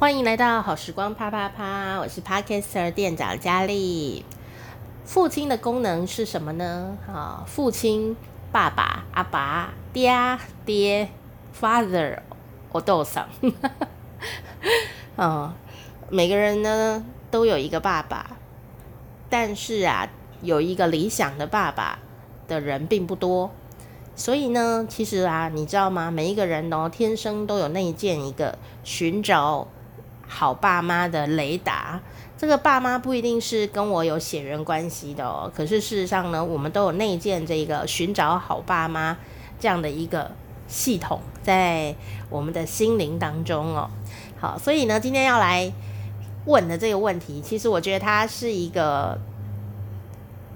欢迎来到好时光啪啪啪，我是 Podcaster 店长佳丽。父亲的功能是什么呢？啊，父亲、爸爸、阿爸、爹、爹、father，我都上。啊，每个人呢都有一个爸爸，但是啊，有一个理想的爸爸的人并不多。所以呢，其实啊，你知道吗？每一个人哦，天生都有内建一个寻找。好爸妈的雷达，这个爸妈不一定是跟我有血缘关系的哦。可是事实上呢，我们都有内建这个寻找好爸妈这样的一个系统在我们的心灵当中哦。好，所以呢，今天要来问的这个问题，其实我觉得它是一个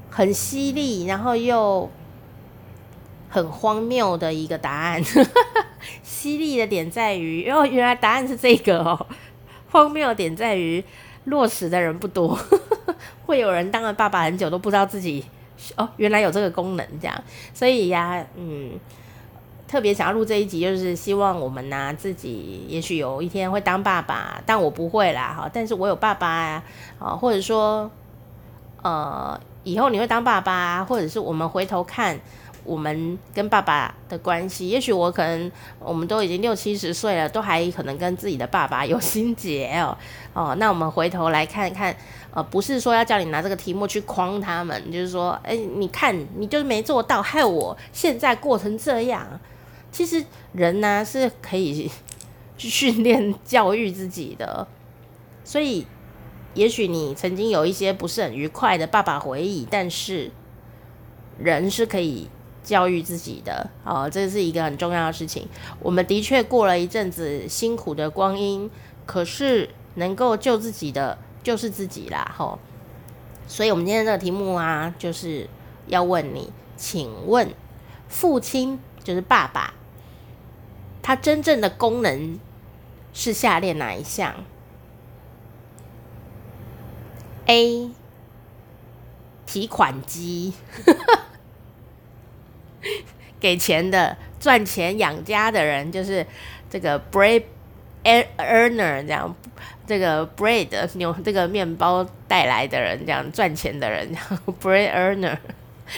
很犀利，然后又很荒谬的一个答案。犀利的点在于，哦，原来答案是这个哦。荒谬点在于，落实的人不多，会有人当了爸爸很久都不知道自己哦，原来有这个功能这样。所以呀，嗯，特别想要录这一集，就是希望我们呢、自己也许有一天会当爸爸，但我不会啦哈。但是我有爸爸呀，啊，或者说，呃，以后你会当爸爸，或者是我们回头看。我们跟爸爸的关系，也许我可能我们都已经六七十岁了，都还可能跟自己的爸爸有心结哦。哦，那我们回头来看一看，呃，不是说要叫你拿这个题目去框他们，就是说，哎，你看你就是没做到，害我现在过成这样。其实人呢、是可以去训练教育自己的，所以也许你曾经有一些不是很愉快的爸爸回忆，但是人是可以。教育自己的哦，这是一个很重要的事情。我们的确过了一阵子辛苦的光阴，可是能够救自己的就是自己啦，吼。所以，我们今天这个题目啊，就是要问你，请问父亲就是爸爸，他真正的功能是下列哪一项？A. 提款机。给钱的、赚钱养家的人，就是这个 bread earner 这样，这个 bread 牛这个面包带来的人，这样赚钱的人，bread earner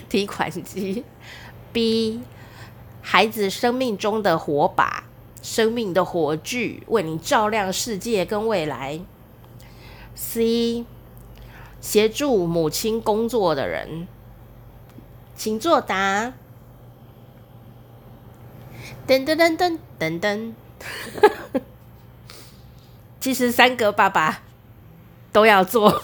提款机。B 孩子生命中的火把，生命的火炬，为你照亮世界跟未来。C 协助母亲工作的人，请作答。噔噔噔噔噔噔，其实三个爸爸都要做。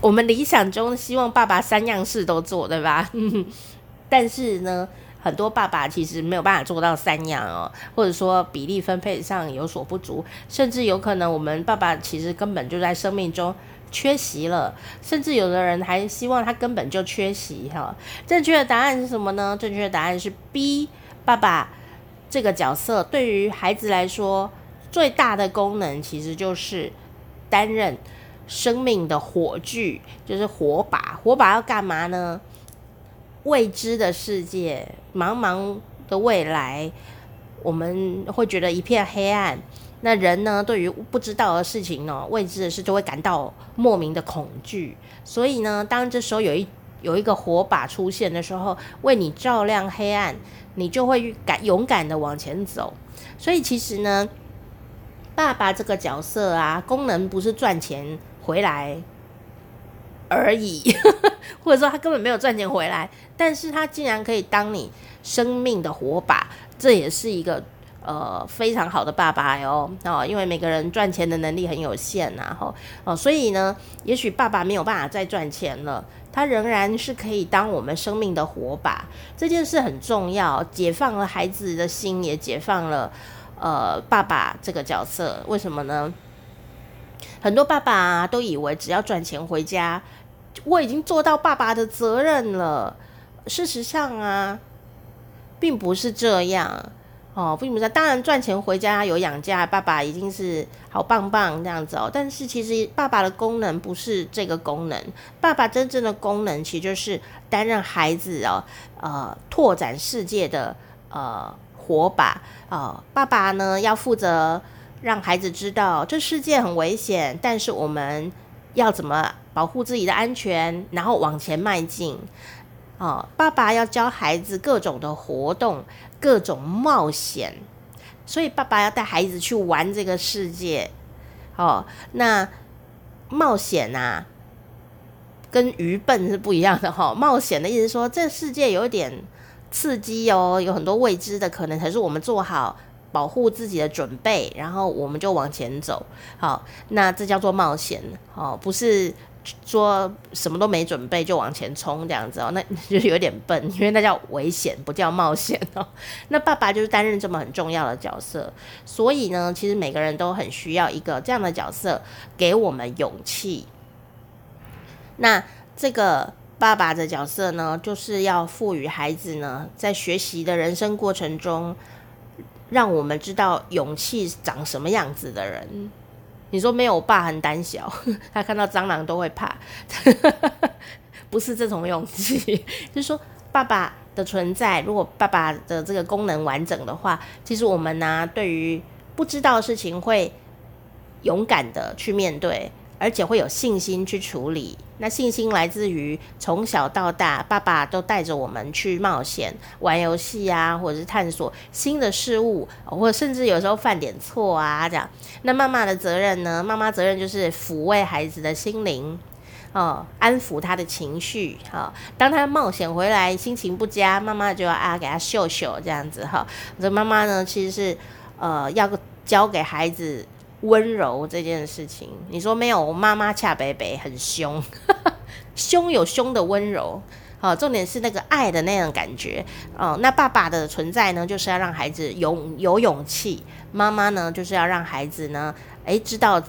我们理想中希望爸爸三样事都做，对吧？但是呢，很多爸爸其实没有办法做到三样哦，或者说比例分配上有所不足，甚至有可能我们爸爸其实根本就在生命中。缺席了，甚至有的人还希望他根本就缺席哈。正确的答案是什么呢？正确的答案是 B。爸爸这个角色对于孩子来说最大的功能，其实就是担任生命的火炬，就是火把。火把要干嘛呢？未知的世界，茫茫的未来，我们会觉得一片黑暗。那人呢，对于不知道的事情呢，未知的事就会感到莫名的恐惧。所以呢，当这时候有一有一个火把出现的时候，为你照亮黑暗，你就会敢勇敢的往前走。所以其实呢，爸爸这个角色啊，功能不是赚钱回来而已，或者说他根本没有赚钱回来，但是他竟然可以当你生命的火把，这也是一个。呃，非常好的爸爸哟，哦，因为每个人赚钱的能力很有限呐，吼，哦，所以呢，也许爸爸没有办法再赚钱了，他仍然是可以当我们生命的火把，这件事很重要，解放了孩子的心，也解放了呃爸爸这个角色。为什么呢？很多爸爸，都以为只要赚钱回家，我已经做到爸爸的责任了。事实上啊，并不是这样。哦，父母在，当然赚钱回家有养家，爸爸已经是好棒棒这样子哦。但是其实爸爸的功能不是这个功能，爸爸真正的功能其实就是担任孩子哦，呃，拓展世界的呃火把哦，爸爸呢要负责让孩子知道这世界很危险，但是我们要怎么保护自己的安全，然后往前迈进。哦，爸爸要教孩子各种的活动，各种冒险，所以爸爸要带孩子去玩这个世界。哦，那冒险啊，跟愚笨是不一样的哈、哦。冒险的意思说，这世界有点刺激哦，有很多未知的可能，可是我们做好保护自己的准备，然后我们就往前走。好、哦，那这叫做冒险哦，不是。说什么都没准备就往前冲这样子哦，那就有点笨，因为那叫危险，不叫冒险哦。那爸爸就是担任这么很重要的角色，所以呢，其实每个人都很需要一个这样的角色，给我们勇气。那这个爸爸的角色呢，就是要赋予孩子呢，在学习的人生过程中，让我们知道勇气长什么样子的人。你说没有，我爸很胆小，他看到蟑螂都会怕，不是这种勇气，就是说爸爸的存在，如果爸爸的这个功能完整的话，其实我们呢、啊，对于不知道的事情会勇敢的去面对。而且会有信心去处理，那信心来自于从小到大，爸爸都带着我们去冒险、玩游戏啊，或者是探索新的事物，或者甚至有时候犯点错啊，这样。那妈妈的责任呢？妈妈责任就是抚慰孩子的心灵，哦，安抚他的情绪，哈、哦。当他冒险回来，心情不佳，妈妈就要啊给他秀秀这样子，哈、哦。这妈妈呢，其实是呃要教给孩子。温柔这件事情，你说没有？我妈妈恰北北很凶，凶有凶的温柔。好，重点是那个爱的那种感觉。哦，那爸爸的存在呢，就是要让孩子有有勇气；妈妈呢，就是要让孩子呢，诶，知道。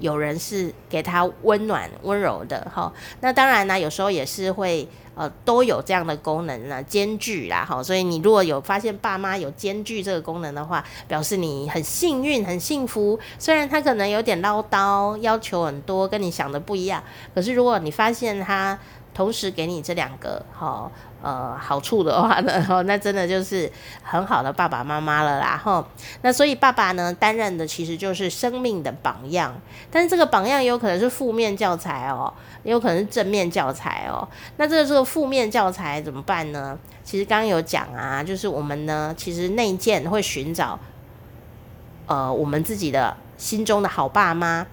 有人是给他温暖、温柔的，哈。那当然呢，有时候也是会，呃，都有这样的功能呢，兼具啦，哈。所以你如果有发现爸妈有兼具这个功能的话，表示你很幸运、很幸福。虽然他可能有点唠叨，要求很多，跟你想的不一样，可是如果你发现他同时给你这两个，好。呃，好处的话呢，哦，那真的就是很好的爸爸妈妈了啦，吼。那所以爸爸呢，担任的其实就是生命的榜样，但是这个榜样有可能是负面教材哦，也有可能是正面教材哦。那这个这个负面教材怎么办呢？其实刚刚有讲啊，就是我们呢，其实内建会寻找，呃，我们自己的心中的好爸妈。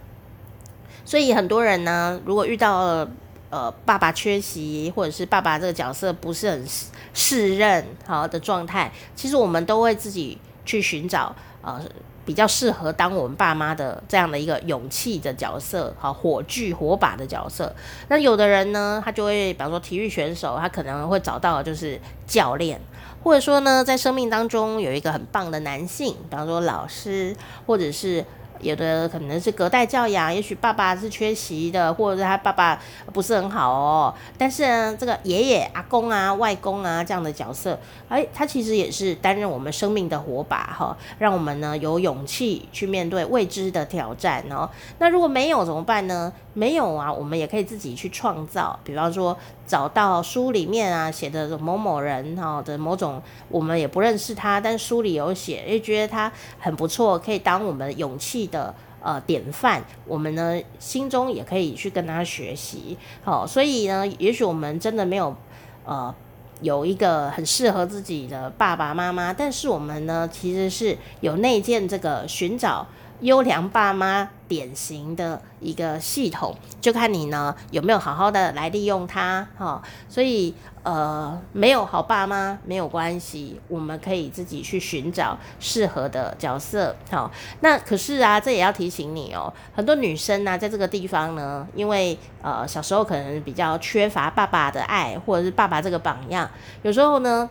所以很多人呢，如果遇到了呃，爸爸缺席，或者是爸爸这个角色不是很适任好的状态，其实我们都会自己去寻找呃比较适合当我们爸妈的这样的一个勇气的角色，好火炬火把的角色。那有的人呢，他就会比方说体育选手，他可能会找到就是教练，或者说呢，在生命当中有一个很棒的男性，比方说老师，或者是。有的可能是隔代教养，也许爸爸是缺席的，或者是他爸爸不是很好哦。但是呢，这个爷爷、阿公啊、外公啊这样的角色，哎，他其实也是担任我们生命的火把哈，让我们呢有勇气去面对未知的挑战哦。那如果没有怎么办呢？没有啊，我们也可以自己去创造，比方说找到书里面啊写的某某人哈的某种，我们也不认识他，但书里有写，也觉得他很不错，可以当我们勇气的呃典范，我们呢心中也可以去跟他学习。好，所以呢，也许我们真的没有呃有一个很适合自己的爸爸妈妈，但是我们呢其实是有内建这个寻找。优良爸妈典型的一个系统，就看你呢有没有好好的来利用它哈。所以呃，没有好爸妈没有关系，我们可以自己去寻找适合的角色。好，那可是啊，这也要提醒你哦，很多女生呢，在这个地方呢，因为呃小时候可能比较缺乏爸爸的爱，或者是爸爸这个榜样，有时候呢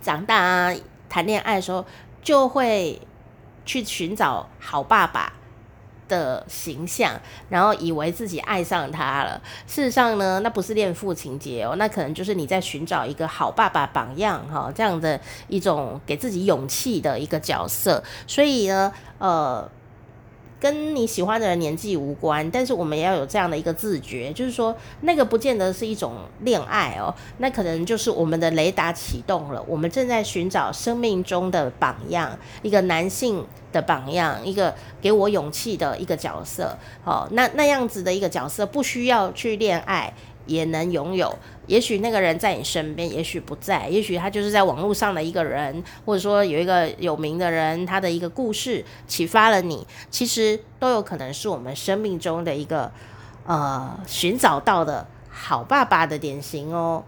长大啊谈恋爱的时候就会。去寻找好爸爸的形象，然后以为自己爱上他了。事实上呢，那不是恋父情节哦，那可能就是你在寻找一个好爸爸榜样哈，这样的一种给自己勇气的一个角色。所以呢，呃，跟你喜欢的人年纪无关，但是我们要有这样的一个自觉，就是说那个不见得是一种恋爱哦，那可能就是我们的雷达启动了，我们正在寻找生命中的榜样，一个男性的榜样，一个给我勇气的一个角色。哦，那那样子的一个角色不需要去恋爱也能拥有。也许那个人在你身边，也许不在，也许他就是在网络上的一个人，或者说有一个有名的人，他的一个故事启发了你，其实都有可能是我们生命中的一个呃寻找到的好爸爸的典型哦。